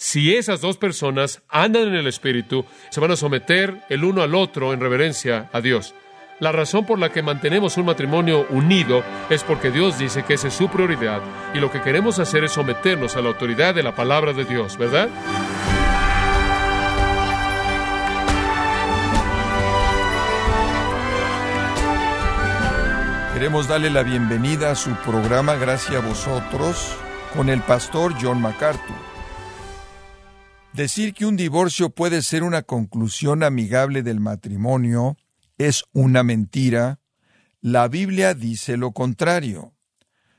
Si esas dos personas andan en el Espíritu, se van a someter el uno al otro en reverencia a Dios. La razón por la que mantenemos un matrimonio unido es porque Dios dice que esa es su prioridad y lo que queremos hacer es someternos a la autoridad de la palabra de Dios, ¿verdad? Queremos darle la bienvenida a su programa Gracias a vosotros con el pastor John MacArthur. Decir que un divorcio puede ser una conclusión amigable del matrimonio es una mentira. La Biblia dice lo contrario.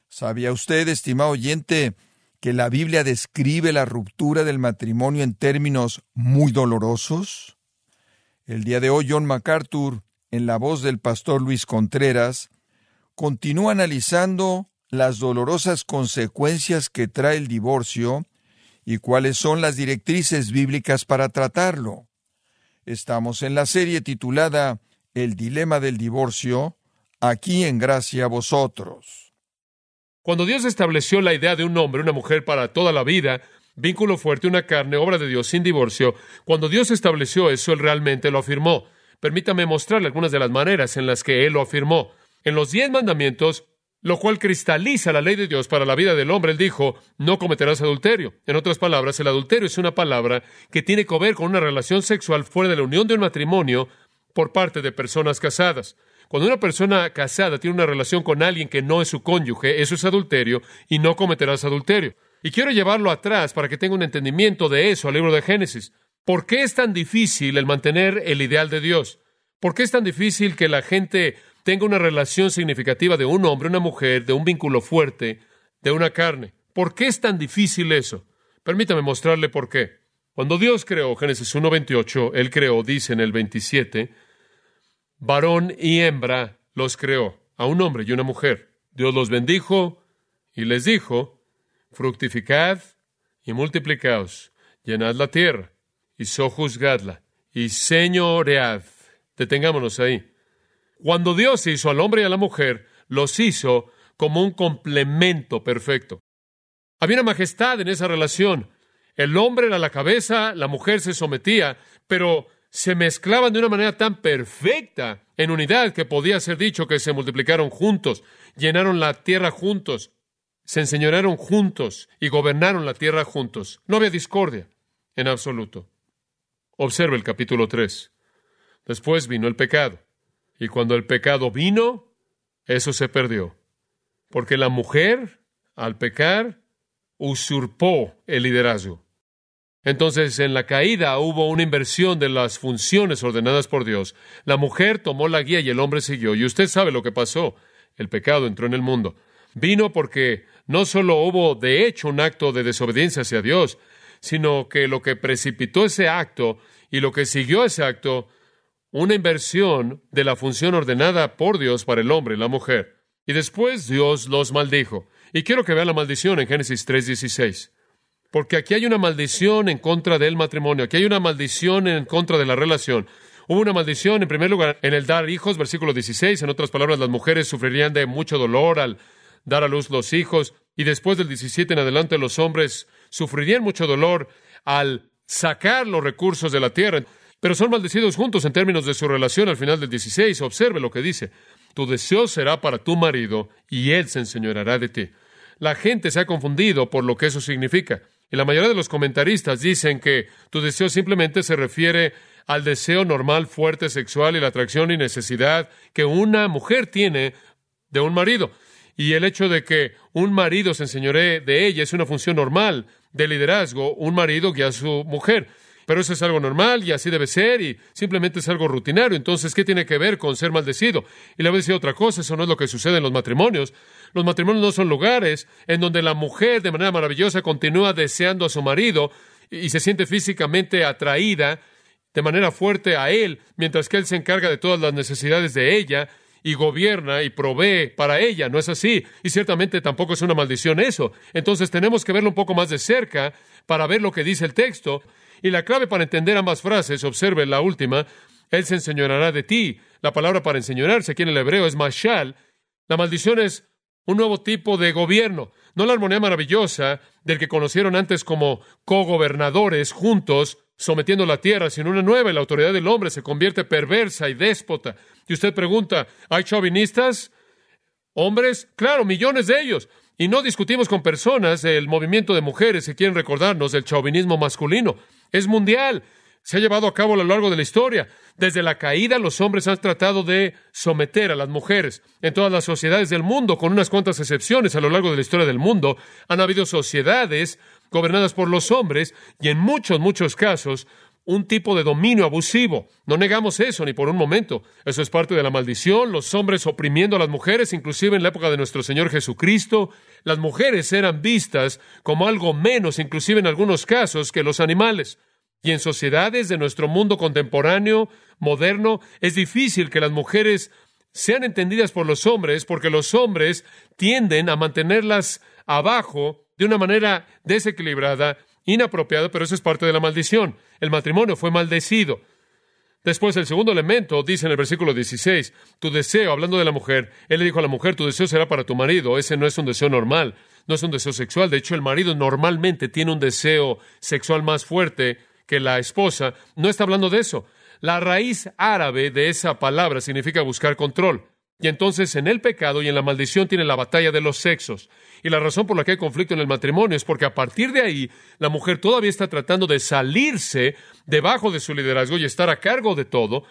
¿Sabía usted, estimado oyente, que la Biblia describe la ruptura del matrimonio en términos muy dolorosos? El día de hoy John MacArthur, en la voz del pastor Luis Contreras, continúa analizando las dolorosas consecuencias que trae el divorcio y cuáles son las directrices bíblicas para tratarlo. Estamos en la serie titulada El dilema del divorcio, aquí en gracia a vosotros. Cuando Dios estableció la idea de un hombre, una mujer para toda la vida, vínculo fuerte, una carne, obra de Dios sin divorcio, cuando Dios estableció eso, Él realmente lo afirmó. Permítame mostrarle algunas de las maneras en las que Él lo afirmó. En los diez mandamientos, lo cual cristaliza la ley de Dios para la vida del hombre. Él dijo, no cometerás adulterio. En otras palabras, el adulterio es una palabra que tiene que ver con una relación sexual fuera de la unión de un matrimonio por parte de personas casadas. Cuando una persona casada tiene una relación con alguien que no es su cónyuge, eso es adulterio y no cometerás adulterio. Y quiero llevarlo atrás para que tenga un entendimiento de eso al libro de Génesis. ¿Por qué es tan difícil el mantener el ideal de Dios? ¿Por qué es tan difícil que la gente tenga una relación significativa de un hombre, una mujer, de un vínculo fuerte, de una carne. ¿Por qué es tan difícil eso? Permítame mostrarle por qué. Cuando Dios creó, Génesis 1.28, Él creó, dice en el 27, varón y hembra los creó, a un hombre y una mujer. Dios los bendijo y les dijo, fructificad y multiplicaos, llenad la tierra y sojuzgadla y señoread. Detengámonos ahí. Cuando Dios hizo al hombre y a la mujer, los hizo como un complemento perfecto. Había una majestad en esa relación. El hombre era la cabeza, la mujer se sometía, pero se mezclaban de una manera tan perfecta en unidad que podía ser dicho que se multiplicaron juntos, llenaron la tierra juntos, se enseñorearon juntos y gobernaron la tierra juntos. No había discordia en absoluto. Observe el capítulo 3. Después vino el pecado. Y cuando el pecado vino, eso se perdió. Porque la mujer, al pecar, usurpó el liderazgo. Entonces, en la caída hubo una inversión de las funciones ordenadas por Dios. La mujer tomó la guía y el hombre siguió. Y usted sabe lo que pasó. El pecado entró en el mundo. Vino porque no solo hubo de hecho un acto de desobediencia hacia Dios, sino que lo que precipitó ese acto y lo que siguió ese acto una inversión de la función ordenada por Dios para el hombre y la mujer. Y después Dios los maldijo. Y quiero que vean la maldición en Génesis 3:16. Porque aquí hay una maldición en contra del matrimonio, aquí hay una maldición en contra de la relación. Hubo una maldición, en primer lugar, en el dar hijos, versículo 16. En otras palabras, las mujeres sufrirían de mucho dolor al dar a luz los hijos. Y después del 17 en adelante, los hombres sufrirían mucho dolor al sacar los recursos de la tierra pero son maldecidos juntos en términos de su relación al final del 16. Observe lo que dice. Tu deseo será para tu marido y él se enseñoreará de ti. La gente se ha confundido por lo que eso significa. Y la mayoría de los comentaristas dicen que tu deseo simplemente se refiere al deseo normal, fuerte, sexual y la atracción y necesidad que una mujer tiene de un marido. Y el hecho de que un marido se enseñoree de ella es una función normal de liderazgo, un marido que a su mujer pero eso es algo normal y así debe ser y simplemente es algo rutinario. Entonces, ¿qué tiene que ver con ser maldecido? Y le voy a decir otra cosa, eso no es lo que sucede en los matrimonios. Los matrimonios no son lugares en donde la mujer de manera maravillosa continúa deseando a su marido y se siente físicamente atraída de manera fuerte a él, mientras que él se encarga de todas las necesidades de ella y gobierna y provee para ella. No es así. Y ciertamente tampoco es una maldición eso. Entonces tenemos que verlo un poco más de cerca para ver lo que dice el texto y la clave para entender ambas frases, observe la última, Él se enseñorará de ti. La palabra para enseñorarse aquí en el hebreo es mashal. La maldición es un nuevo tipo de gobierno. no la armonía maravillosa del que conocieron antes como cogobernadores juntos, sometiendo la tierra, sino una nueva y la autoridad del hombre se convierte perversa y déspota. Y usted pregunta, ¿hay chauvinistas? ¿Hombres? Claro, millones de ellos. Y no discutimos con personas del movimiento de mujeres que quieren recordarnos del chauvinismo masculino. Es mundial. Se ha llevado a cabo a lo largo de la historia. Desde la caída, los hombres han tratado de someter a las mujeres. En todas las sociedades del mundo, con unas cuantas excepciones a lo largo de la historia del mundo, han habido sociedades gobernadas por los hombres y en muchos, muchos casos un tipo de dominio abusivo. No negamos eso ni por un momento. Eso es parte de la maldición, los hombres oprimiendo a las mujeres, inclusive en la época de nuestro Señor Jesucristo. Las mujeres eran vistas como algo menos, inclusive en algunos casos, que los animales. Y en sociedades de nuestro mundo contemporáneo, moderno, es difícil que las mujeres sean entendidas por los hombres porque los hombres tienden a mantenerlas abajo de una manera desequilibrada, inapropiada, pero eso es parte de la maldición. El matrimonio fue maldecido. Después, el segundo elemento dice en el versículo 16, tu deseo, hablando de la mujer, él le dijo a la mujer, tu deseo será para tu marido. Ese no es un deseo normal, no es un deseo sexual. De hecho, el marido normalmente tiene un deseo sexual más fuerte que la esposa, no está hablando de eso. La raíz árabe de esa palabra significa buscar control. Y entonces en el pecado y en la maldición tiene la batalla de los sexos. Y la razón por la que hay conflicto en el matrimonio es porque a partir de ahí la mujer todavía está tratando de salirse debajo de su liderazgo y estar a cargo de todo.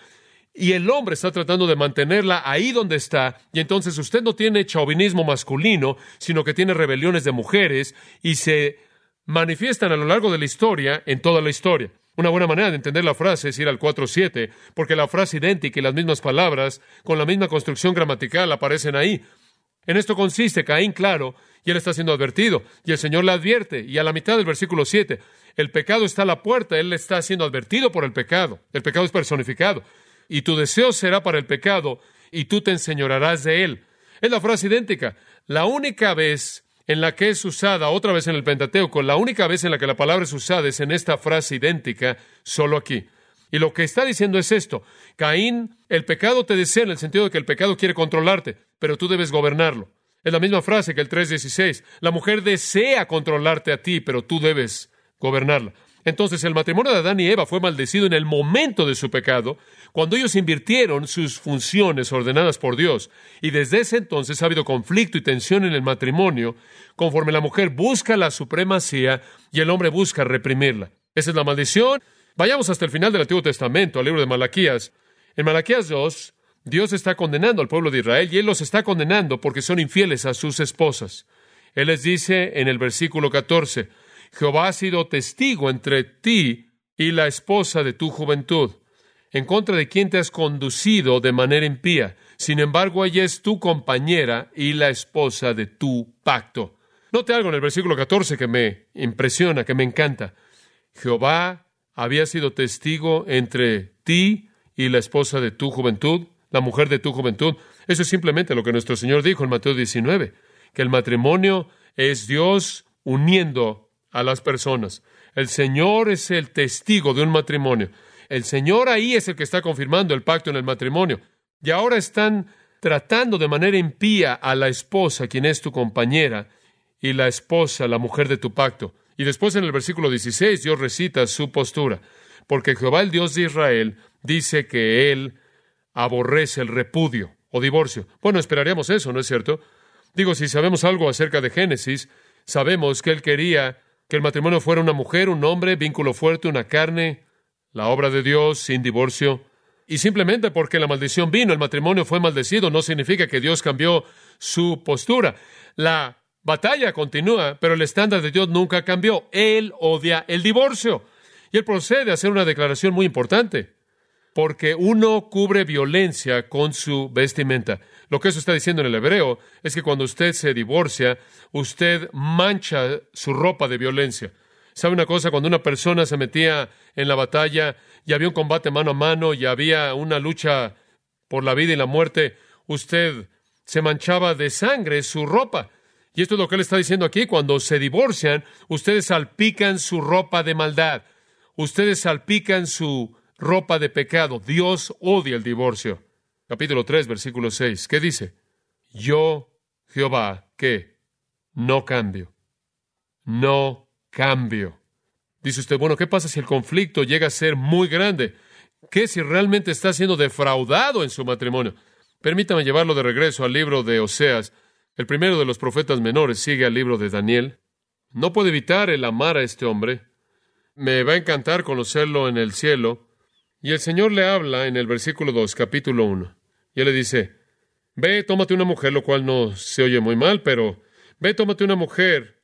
Y el hombre está tratando de mantenerla ahí donde está. Y entonces usted no tiene chauvinismo masculino, sino que tiene rebeliones de mujeres y se manifiestan a lo largo de la historia, en toda la historia. Una buena manera de entender la frase es ir al 4.7, porque la frase idéntica y las mismas palabras, con la misma construcción gramatical, aparecen ahí. En esto consiste Caín, claro, y él está siendo advertido, y el Señor le advierte, y a la mitad del versículo 7, el pecado está a la puerta, él está siendo advertido por el pecado, el pecado es personificado, y tu deseo será para el pecado, y tú te enseñorarás de él. Es la frase idéntica. La única vez en la que es usada otra vez en el Pentateuco, la única vez en la que la palabra es usada es en esta frase idéntica, solo aquí. Y lo que está diciendo es esto, Caín, el pecado te desea en el sentido de que el pecado quiere controlarte, pero tú debes gobernarlo. Es la misma frase que el 3.16, la mujer desea controlarte a ti, pero tú debes gobernarla. Entonces el matrimonio de Adán y Eva fue maldecido en el momento de su pecado, cuando ellos invirtieron sus funciones ordenadas por Dios. Y desde ese entonces ha habido conflicto y tensión en el matrimonio, conforme la mujer busca la supremacía y el hombre busca reprimirla. Esa es la maldición. Vayamos hasta el final del Antiguo Testamento, al libro de Malaquías. En Malaquías 2, Dios está condenando al pueblo de Israel y Él los está condenando porque son infieles a sus esposas. Él les dice en el versículo 14, Jehová ha sido testigo entre ti y la esposa de tu juventud, en contra de quien te has conducido de manera impía. Sin embargo, ella es tu compañera y la esposa de tu pacto. Note algo en el versículo 14 que me impresiona, que me encanta. Jehová había sido testigo entre ti y la esposa de tu juventud, la mujer de tu juventud. Eso es simplemente lo que nuestro Señor dijo en Mateo 19, que el matrimonio es Dios uniendo a las personas. El Señor es el testigo de un matrimonio. El Señor ahí es el que está confirmando el pacto en el matrimonio. Y ahora están tratando de manera impía a la esposa, quien es tu compañera, y la esposa, la mujer de tu pacto. Y después en el versículo 16 Dios recita su postura, porque Jehová el Dios de Israel dice que Él aborrece el repudio o divorcio. Bueno, esperaríamos eso, ¿no es cierto? Digo, si sabemos algo acerca de Génesis, sabemos que Él quería que el matrimonio fuera una mujer, un hombre, vínculo fuerte, una carne, la obra de Dios sin divorcio. Y simplemente porque la maldición vino, el matrimonio fue maldecido, no significa que Dios cambió su postura. La batalla continúa, pero el estándar de Dios nunca cambió. Él odia el divorcio. Y él procede a hacer una declaración muy importante, porque uno cubre violencia con su vestimenta. Lo que eso está diciendo en el hebreo es que cuando usted se divorcia, usted mancha su ropa de violencia. ¿Sabe una cosa? Cuando una persona se metía en la batalla y había un combate mano a mano y había una lucha por la vida y la muerte, usted se manchaba de sangre su ropa. Y esto es lo que él está diciendo aquí. Cuando se divorcian, ustedes salpican su ropa de maldad. Ustedes salpican su ropa de pecado. Dios odia el divorcio capítulo 3, versículo 6. ¿Qué dice? Yo, Jehová, ¿qué? no cambio. No cambio. Dice usted, bueno, ¿qué pasa si el conflicto llega a ser muy grande? ¿Qué si realmente está siendo defraudado en su matrimonio? Permítame llevarlo de regreso al libro de Oseas. El primero de los profetas menores sigue al libro de Daniel. No puede evitar el amar a este hombre. Me va a encantar conocerlo en el cielo. Y el Señor le habla en el versículo 2, capítulo 1. Y él le dice, ve, tómate una mujer, lo cual no se oye muy mal, pero ve, tómate una mujer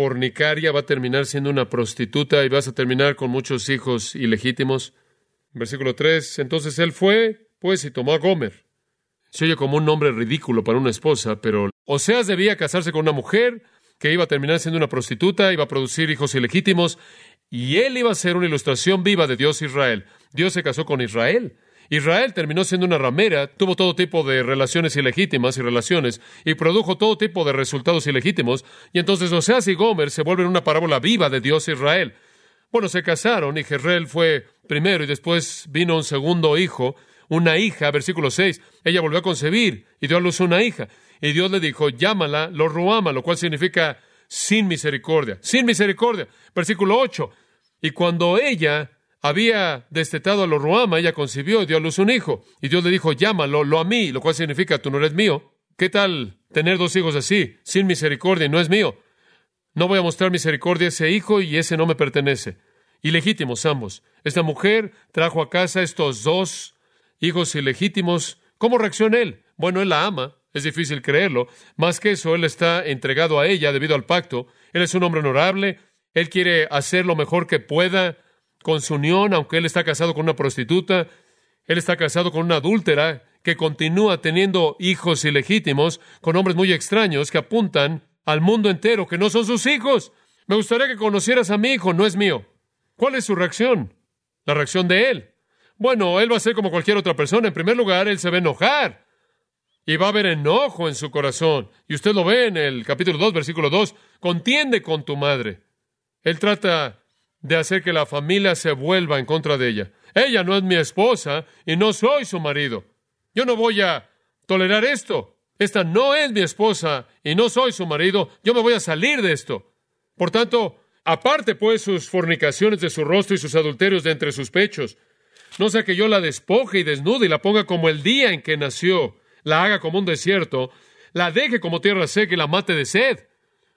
fornicaria, va a terminar siendo una prostituta y vas a terminar con muchos hijos ilegítimos. Versículo 3, entonces él fue, pues, y tomó a Gomer. Se oye como un nombre ridículo para una esposa, pero Oseas debía casarse con una mujer que iba a terminar siendo una prostituta, iba a producir hijos ilegítimos, y él iba a ser una ilustración viva de Dios Israel. Dios se casó con Israel. Israel terminó siendo una ramera, tuvo todo tipo de relaciones ilegítimas y relaciones, y produjo todo tipo de resultados ilegítimos, y entonces Oseas y Gomer se vuelven una parábola viva de Dios Israel. Bueno, se casaron y Jezreel fue primero y después vino un segundo hijo, una hija, versículo 6. Ella volvió a concebir y dio a luz una hija. Y Dios le dijo, llámala lo ruama, lo cual significa sin misericordia, sin misericordia. Versículo 8. Y cuando ella había destetado a lo ruama, ella concibió y dio a luz un hijo. Y Dios le dijo, llámalo lo a mí, lo cual significa, tú no eres mío. ¿Qué tal tener dos hijos así, sin misericordia, y no es mío? No voy a mostrar misericordia a ese hijo y ese no me pertenece. Ilegítimos ambos. Esta mujer trajo a casa estos dos hijos ilegítimos. ¿Cómo reacciona él? Bueno, él la ama. Es difícil creerlo. Más que eso, él está entregado a ella debido al pacto. Él es un hombre honorable. Él quiere hacer lo mejor que pueda con su unión, aunque él está casado con una prostituta. Él está casado con una adúltera que continúa teniendo hijos ilegítimos con hombres muy extraños que apuntan al mundo entero que no son sus hijos. Me gustaría que conocieras a mi hijo, no es mío. ¿Cuál es su reacción? La reacción de él. Bueno, él va a ser como cualquier otra persona. En primer lugar, él se va a enojar. Y va a haber enojo en su corazón. Y usted lo ve en el capítulo 2, versículo 2. Contiende con tu madre. Él trata de hacer que la familia se vuelva en contra de ella. Ella no es mi esposa y no soy su marido. Yo no voy a tolerar esto. Esta no es mi esposa y no soy su marido. Yo me voy a salir de esto. Por tanto, aparte pues sus fornicaciones de su rostro y sus adulterios de entre sus pechos. No sea que yo la despoje y desnude y la ponga como el día en que nació, la haga como un desierto, la deje como tierra seca y la mate de sed.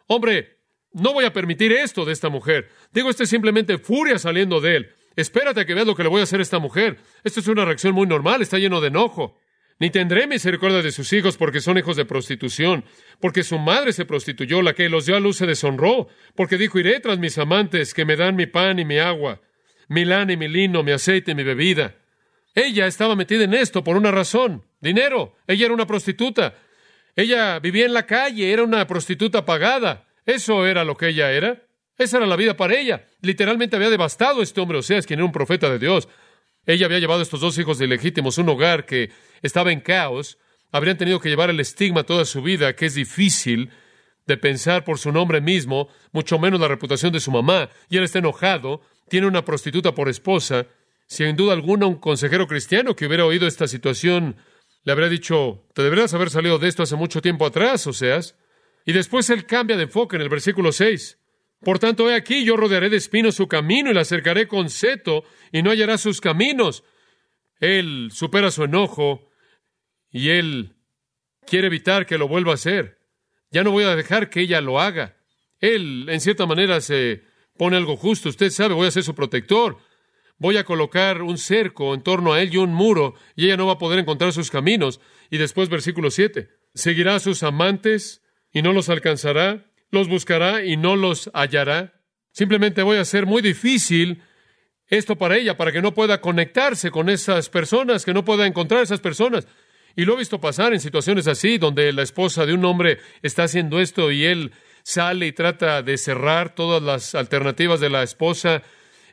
Hombre, no voy a permitir esto de esta mujer. Digo, esto es simplemente furia saliendo de él. Espérate a que veas lo que le voy a hacer a esta mujer. Esto es una reacción muy normal, está lleno de enojo. Ni tendré misericordia de sus hijos porque son hijos de prostitución, porque su madre se prostituyó, la que los dio a luz se deshonró, porque dijo, iré tras mis amantes que me dan mi pan y mi agua, mi lana y mi lino, mi aceite y mi bebida. Ella estaba metida en esto por una razón, dinero. Ella era una prostituta. Ella vivía en la calle, era una prostituta pagada. Eso era lo que ella era. Esa era la vida para ella. Literalmente había devastado a este hombre, o sea, es quien era un profeta de Dios. Ella había llevado a estos dos hijos ilegítimos un hogar que estaba en caos. Habrían tenido que llevar el estigma toda su vida, que es difícil de pensar por su nombre mismo, mucho menos la reputación de su mamá. Y él está enojado, tiene una prostituta por esposa. Sin duda alguna, un consejero cristiano que hubiera oído esta situación le habría dicho, te deberías haber salido de esto hace mucho tiempo atrás, o seas. Y después él cambia de enfoque en el versículo 6. Por tanto, he aquí, yo rodearé de espinos su camino y la acercaré con seto y no hallará sus caminos. Él supera su enojo y él quiere evitar que lo vuelva a hacer. Ya no voy a dejar que ella lo haga. Él, en cierta manera, se pone algo justo. Usted sabe, voy a ser su protector. Voy a colocar un cerco en torno a él y un muro, y ella no va a poder encontrar sus caminos. Y después, versículo 7. Seguirá a sus amantes y no los alcanzará, los buscará y no los hallará. Simplemente voy a hacer muy difícil esto para ella, para que no pueda conectarse con esas personas, que no pueda encontrar a esas personas. Y lo he visto pasar en situaciones así, donde la esposa de un hombre está haciendo esto y él sale y trata de cerrar todas las alternativas de la esposa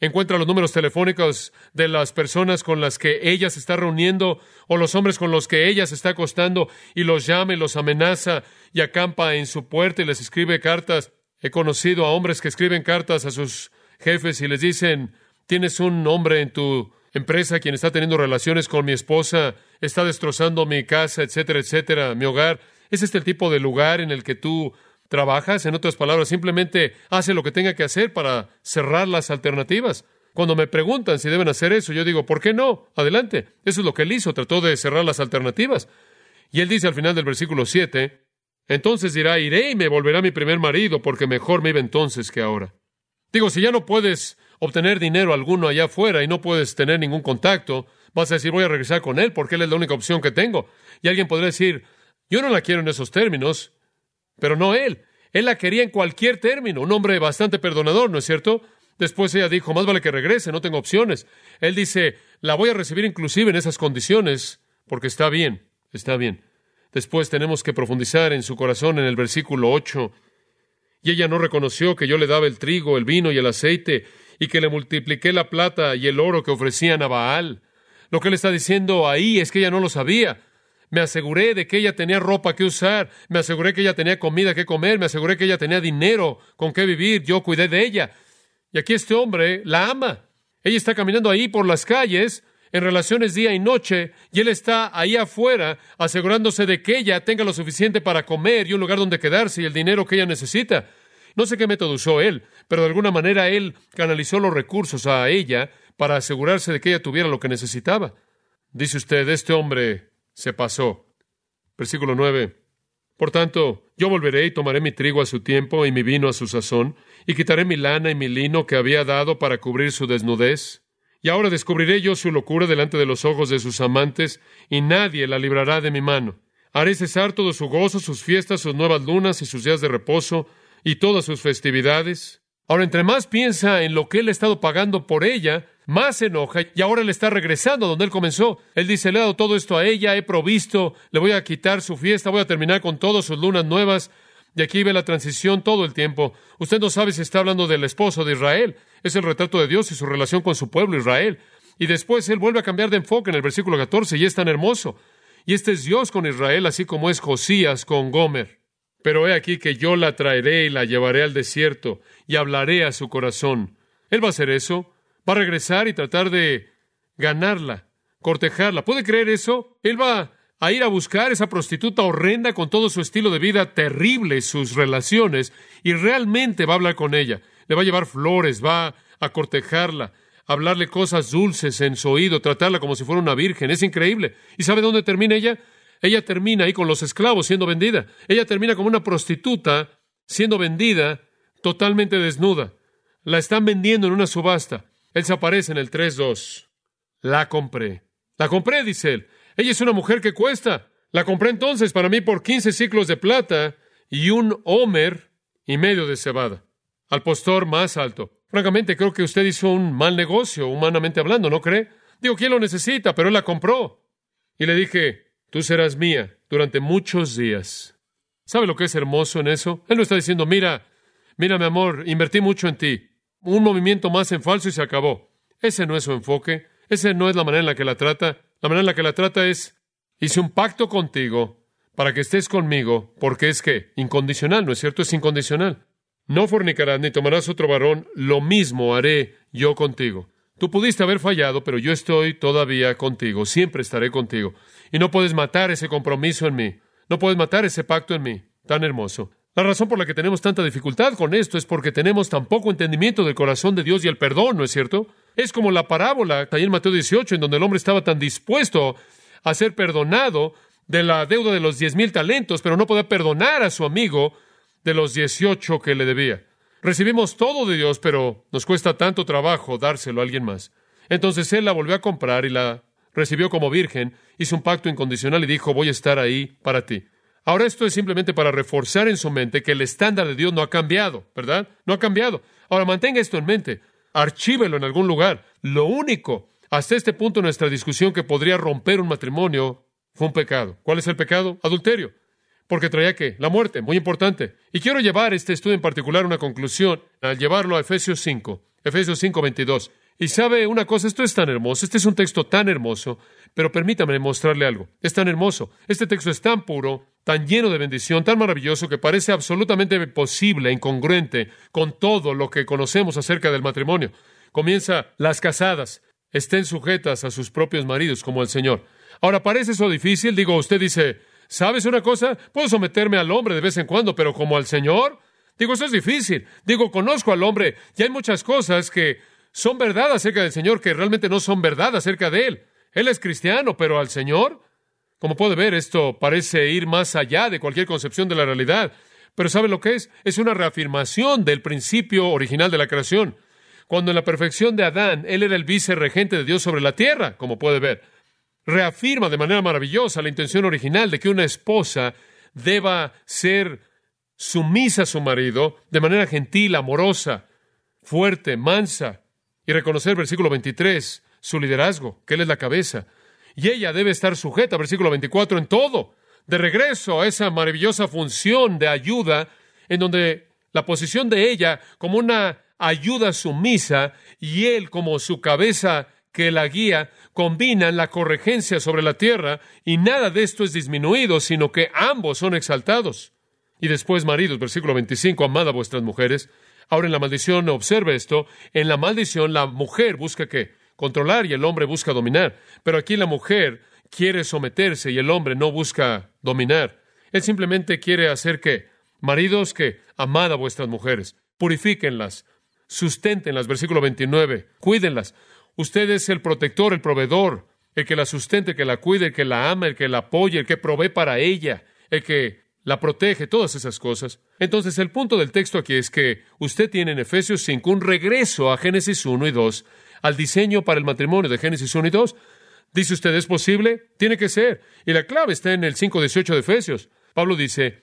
encuentra los números telefónicos de las personas con las que ella se está reuniendo o los hombres con los que ella se está acostando y los llama y los amenaza y acampa en su puerta y les escribe cartas. He conocido a hombres que escriben cartas a sus jefes y les dicen, tienes un hombre en tu empresa quien está teniendo relaciones con mi esposa, está destrozando mi casa, etcétera, etcétera, mi hogar. ¿Es este el tipo de lugar en el que tú trabajas, en otras palabras, simplemente hace lo que tenga que hacer para cerrar las alternativas. Cuando me preguntan si deben hacer eso, yo digo, ¿por qué no? Adelante. Eso es lo que él hizo, trató de cerrar las alternativas. Y él dice al final del versículo 7, entonces dirá, iré y me volverá mi primer marido, porque mejor me iba entonces que ahora. Digo, si ya no puedes obtener dinero alguno allá afuera y no puedes tener ningún contacto, vas a decir, voy a regresar con él porque él es la única opción que tengo. Y alguien podría decir, yo no la quiero en esos términos, pero no él. Él la quería en cualquier término, un hombre bastante perdonador, ¿no es cierto? Después ella dijo, más vale que regrese, no tengo opciones. Él dice, la voy a recibir inclusive en esas condiciones, porque está bien, está bien. Después tenemos que profundizar en su corazón en el versículo 8. Y ella no reconoció que yo le daba el trigo, el vino y el aceite, y que le multipliqué la plata y el oro que ofrecían a Baal. Lo que él está diciendo ahí es que ella no lo sabía. Me aseguré de que ella tenía ropa que usar, me aseguré que ella tenía comida que comer, me aseguré que ella tenía dinero con que vivir, yo cuidé de ella. Y aquí este hombre la ama. Ella está caminando ahí por las calles, en relaciones día y noche, y él está ahí afuera asegurándose de que ella tenga lo suficiente para comer y un lugar donde quedarse y el dinero que ella necesita. No sé qué método usó él, pero de alguna manera él canalizó los recursos a ella para asegurarse de que ella tuviera lo que necesitaba. Dice usted, este hombre se pasó. Versículo 9. Por tanto, yo volveré y tomaré mi trigo a su tiempo y mi vino a su sazón, y quitaré mi lana y mi lino que había dado para cubrir su desnudez. Y ahora descubriré yo su locura delante de los ojos de sus amantes, y nadie la librará de mi mano. Haré cesar todo su gozo, sus fiestas, sus nuevas lunas y sus días de reposo, y todas sus festividades. Ahora, entre más piensa en lo que él ha estado pagando por ella, más enoja y ahora le está regresando donde él comenzó. Él dice, le he dado todo esto a ella, he provisto, le voy a quitar su fiesta, voy a terminar con todas sus lunas nuevas. Y aquí ve la transición todo el tiempo. Usted no sabe si está hablando del esposo de Israel. Es el retrato de Dios y su relación con su pueblo Israel. Y después él vuelve a cambiar de enfoque en el versículo 14 y es tan hermoso. Y este es Dios con Israel, así como es Josías con Gomer. Pero he aquí que yo la traeré y la llevaré al desierto y hablaré a su corazón. Él va a hacer eso. Va a regresar y tratar de ganarla, cortejarla. ¿Puede creer eso? Él va a ir a buscar esa prostituta horrenda con todo su estilo de vida terrible, sus relaciones, y realmente va a hablar con ella. Le va a llevar flores, va a cortejarla, a hablarle cosas dulces en su oído, tratarla como si fuera una virgen. Es increíble. ¿Y sabe dónde termina ella? Ella termina ahí con los esclavos siendo vendida. Ella termina como una prostituta siendo vendida totalmente desnuda. La están vendiendo en una subasta. Él se aparece en el 3.2. La compré. La compré, dice él. Ella es una mujer que cuesta. La compré entonces para mí por 15 ciclos de plata y un homer y medio de cebada. Al postor más alto. Francamente, creo que usted hizo un mal negocio, humanamente hablando, ¿no cree? Digo, ¿quién lo necesita? Pero él la compró. Y le dije, tú serás mía durante muchos días. ¿Sabe lo que es hermoso en eso? Él no está diciendo, mira, mira mi amor, invertí mucho en ti un movimiento más en falso y se acabó. Ese no es su enfoque, esa no es la manera en la que la trata. La manera en la que la trata es, hice un pacto contigo para que estés conmigo, porque es que incondicional, ¿no es cierto? Es incondicional. No fornicarás ni tomarás otro varón, lo mismo haré yo contigo. Tú pudiste haber fallado, pero yo estoy todavía contigo, siempre estaré contigo. Y no puedes matar ese compromiso en mí, no puedes matar ese pacto en mí, tan hermoso. La razón por la que tenemos tanta dificultad con esto es porque tenemos tan poco entendimiento del corazón de Dios y el perdón, ¿no es cierto? Es como la parábola ahí en Mateo 18, en donde el hombre estaba tan dispuesto a ser perdonado de la deuda de los diez mil talentos, pero no podía perdonar a su amigo de los dieciocho que le debía. Recibimos todo de Dios, pero nos cuesta tanto trabajo dárselo a alguien más. Entonces él la volvió a comprar y la recibió como virgen, hizo un pacto incondicional y dijo, voy a estar ahí para ti. Ahora esto es simplemente para reforzar en su mente que el estándar de Dios no ha cambiado, ¿verdad? No ha cambiado. Ahora mantenga esto en mente, archívelo en algún lugar. Lo único hasta este punto en nuestra discusión que podría romper un matrimonio fue un pecado. ¿Cuál es el pecado? Adulterio. Porque traía que la muerte, muy importante. Y quiero llevar este estudio en particular a una conclusión al llevarlo a Efesios 5, Efesios 5, 22. Y sabe una cosa, esto es tan hermoso, este es un texto tan hermoso, pero permítame mostrarle algo. Es tan hermoso, este texto es tan puro, tan lleno de bendición, tan maravilloso, que parece absolutamente posible, incongruente con todo lo que conocemos acerca del matrimonio. Comienza las casadas, estén sujetas a sus propios maridos como el Señor. Ahora, ¿parece eso difícil? Digo, usted dice, ¿sabes una cosa? Puedo someterme al hombre de vez en cuando, pero como al Señor. Digo, eso es difícil. Digo, conozco al hombre y hay muchas cosas que son verdad acerca del Señor que realmente no son verdad acerca de Él. Él es cristiano, pero al Señor, como puede ver, esto parece ir más allá de cualquier concepción de la realidad. Pero ¿sabe lo que es? Es una reafirmación del principio original de la creación. Cuando en la perfección de Adán, él era el vicerregente de Dios sobre la tierra, como puede ver. Reafirma de manera maravillosa la intención original de que una esposa deba ser sumisa a su marido de manera gentil, amorosa, fuerte, mansa, y reconocer, versículo 23, su liderazgo, que él es la cabeza. Y ella debe estar sujeta, versículo 24, en todo, de regreso a esa maravillosa función de ayuda, en donde la posición de ella como una ayuda sumisa y él como su cabeza que la guía, combinan la corregencia sobre la tierra y nada de esto es disminuido, sino que ambos son exaltados. Y después, maridos, versículo 25, amad a vuestras mujeres. Ahora en la maldición, observe esto, en la maldición la mujer busca qué? Controlar y el hombre busca dominar. Pero aquí la mujer quiere someterse y el hombre no busca dominar. Él simplemente quiere hacer que, maridos, que amad a vuestras mujeres, purifíquenlas, susténtenlas, versículo 29, cuídenlas. Usted es el protector, el proveedor, el que la sustente, el que la cuide, el que la ama, el que la apoya, el que provee para ella, el que la protege, todas esas cosas. Entonces el punto del texto aquí es que usted tiene en Efesios 5 un regreso a Génesis 1 y 2, al diseño para el matrimonio de Génesis 1 y 2. Dice usted, ¿es posible? Tiene que ser. Y la clave está en el 5.18 de Efesios. Pablo dice,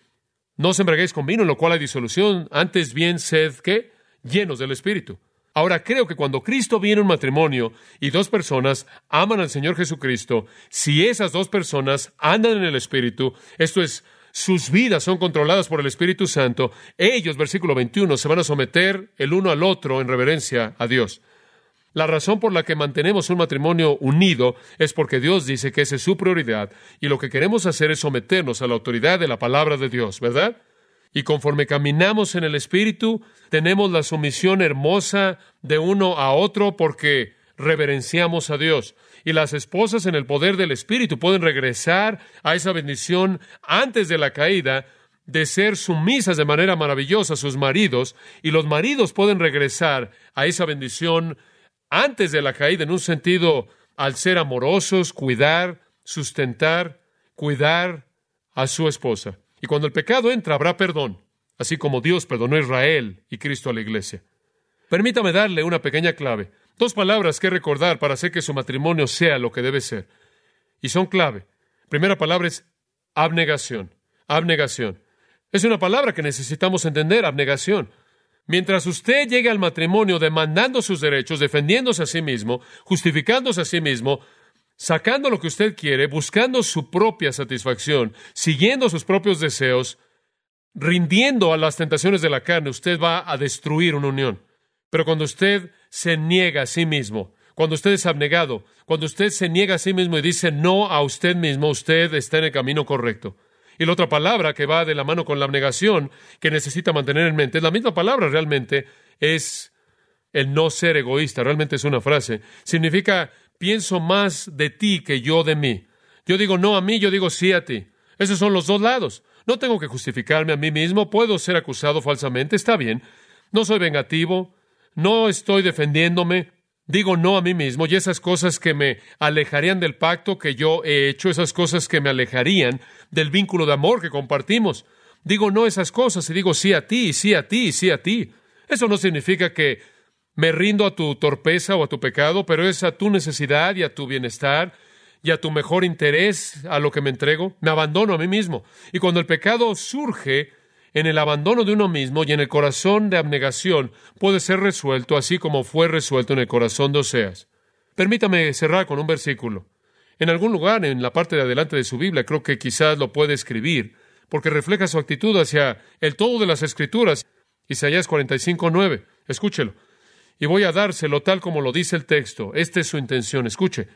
no os embriaguéis con vino, en lo cual hay disolución, antes bien sed, ¿qué? Llenos del Espíritu. Ahora creo que cuando Cristo viene a un matrimonio y dos personas aman al Señor Jesucristo, si esas dos personas andan en el Espíritu, esto es, sus vidas son controladas por el Espíritu Santo, ellos, versículo 21, se van a someter el uno al otro en reverencia a Dios. La razón por la que mantenemos un matrimonio unido es porque Dios dice que esa es su prioridad y lo que queremos hacer es someternos a la autoridad de la palabra de Dios, ¿verdad? Y conforme caminamos en el Espíritu, tenemos la sumisión hermosa de uno a otro porque reverenciamos a Dios. Y las esposas en el poder del Espíritu pueden regresar a esa bendición antes de la caída de ser sumisas de manera maravillosa a sus maridos y los maridos pueden regresar a esa bendición antes de la caída, en un sentido, al ser amorosos, cuidar, sustentar, cuidar a su esposa. Y cuando el pecado entra, habrá perdón, así como Dios perdonó a Israel y Cristo a la iglesia. Permítame darle una pequeña clave, dos palabras que recordar para hacer que su matrimonio sea lo que debe ser. Y son clave. Primera palabra es abnegación. Abnegación. Es una palabra que necesitamos entender, abnegación. Mientras usted llegue al matrimonio demandando sus derechos, defendiéndose a sí mismo, justificándose a sí mismo, sacando lo que usted quiere, buscando su propia satisfacción, siguiendo sus propios deseos, rindiendo a las tentaciones de la carne, usted va a destruir una unión. Pero cuando usted se niega a sí mismo, cuando usted es abnegado, cuando usted se niega a sí mismo y dice no a usted mismo, usted está en el camino correcto. Y la otra palabra que va de la mano con la abnegación, que necesita mantener en mente, es la misma palabra realmente, es el no ser egoísta, realmente es una frase. Significa, pienso más de ti que yo de mí. Yo digo no a mí, yo digo sí a ti. Esos son los dos lados. No tengo que justificarme a mí mismo, puedo ser acusado falsamente, está bien. No soy vengativo, no estoy defendiéndome, Digo no a mí mismo y esas cosas que me alejarían del pacto que yo he hecho, esas cosas que me alejarían del vínculo de amor que compartimos. Digo no a esas cosas y digo sí a ti, sí a ti, sí a ti. Eso no significa que me rindo a tu torpeza o a tu pecado, pero es a tu necesidad y a tu bienestar y a tu mejor interés a lo que me entrego. Me abandono a mí mismo. Y cuando el pecado surge, en el abandono de uno mismo y en el corazón de abnegación puede ser resuelto así como fue resuelto en el corazón de Oseas. Permítame cerrar con un versículo. En algún lugar en la parte de adelante de su Biblia creo que quizás lo puede escribir, porque refleja su actitud hacia el todo de las Escrituras. Isaías 45, 9. Escúchelo. Y voy a dárselo tal como lo dice el texto. Esta es su intención. Escuche.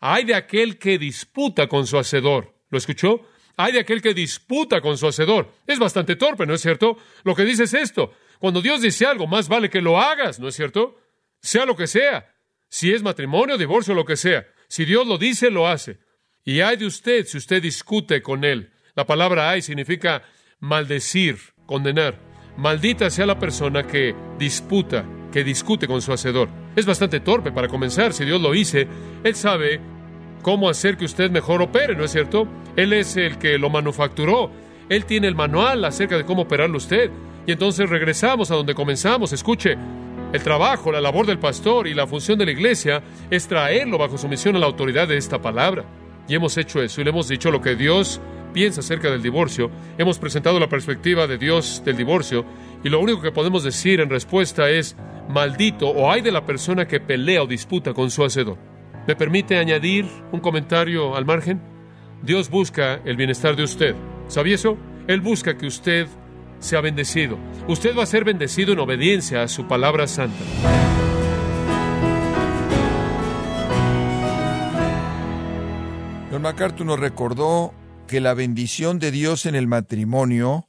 Hay de aquel que disputa con su hacedor. ¿Lo escuchó? Hay de aquel que disputa con su hacedor. Es bastante torpe, ¿no es cierto? Lo que dice es esto. Cuando Dios dice algo, más vale que lo hagas, ¿no es cierto? Sea lo que sea. Si es matrimonio, divorcio, lo que sea. Si Dios lo dice, lo hace. Y hay de usted si usted discute con Él. La palabra ay significa maldecir, condenar. Maldita sea la persona que disputa, que discute con su hacedor. Es bastante torpe para comenzar. Si Dios lo hice, Él sabe cómo hacer que usted mejor opere, ¿no es cierto? Él es el que lo manufacturó. Él tiene el manual acerca de cómo operarlo usted. Y entonces regresamos a donde comenzamos. Escuche, el trabajo, la labor del pastor y la función de la iglesia es traerlo bajo sumisión a la autoridad de esta palabra. Y hemos hecho eso y le hemos dicho lo que Dios piensa acerca del divorcio. Hemos presentado la perspectiva de Dios del divorcio y lo único que podemos decir en respuesta es maldito o hay de la persona que pelea o disputa con su hacedor. ¿Me permite añadir un comentario al margen? Dios busca el bienestar de usted. ¿Sabía eso? Él busca que usted sea bendecido. Usted va a ser bendecido en obediencia a su palabra santa. John MacArthur nos recordó que la bendición de Dios en el matrimonio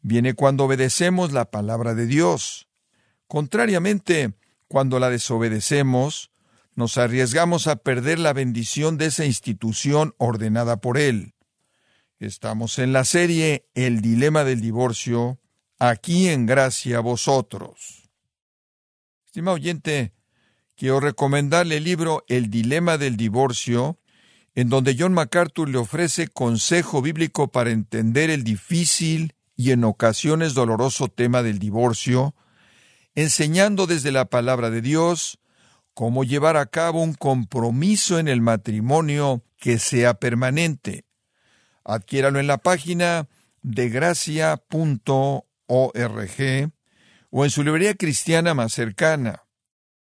viene cuando obedecemos la palabra de Dios. Contrariamente, cuando la desobedecemos, nos arriesgamos a perder la bendición de esa institución ordenada por Él. Estamos en la serie El dilema del divorcio, aquí en gracia vosotros. Estimado oyente, quiero recomendarle el libro El dilema del divorcio, en donde John MacArthur le ofrece consejo bíblico para entender el difícil y en ocasiones doloroso tema del divorcio, enseñando desde la palabra de Dios cómo llevar a cabo un compromiso en el matrimonio que sea permanente. Adquiéralo en la página de gracia.org o en su librería cristiana más cercana,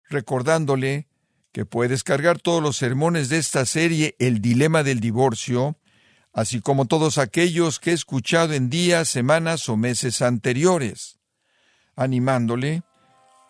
recordándole que puede descargar todos los sermones de esta serie El Dilema del Divorcio, así como todos aquellos que he escuchado en días, semanas o meses anteriores, animándole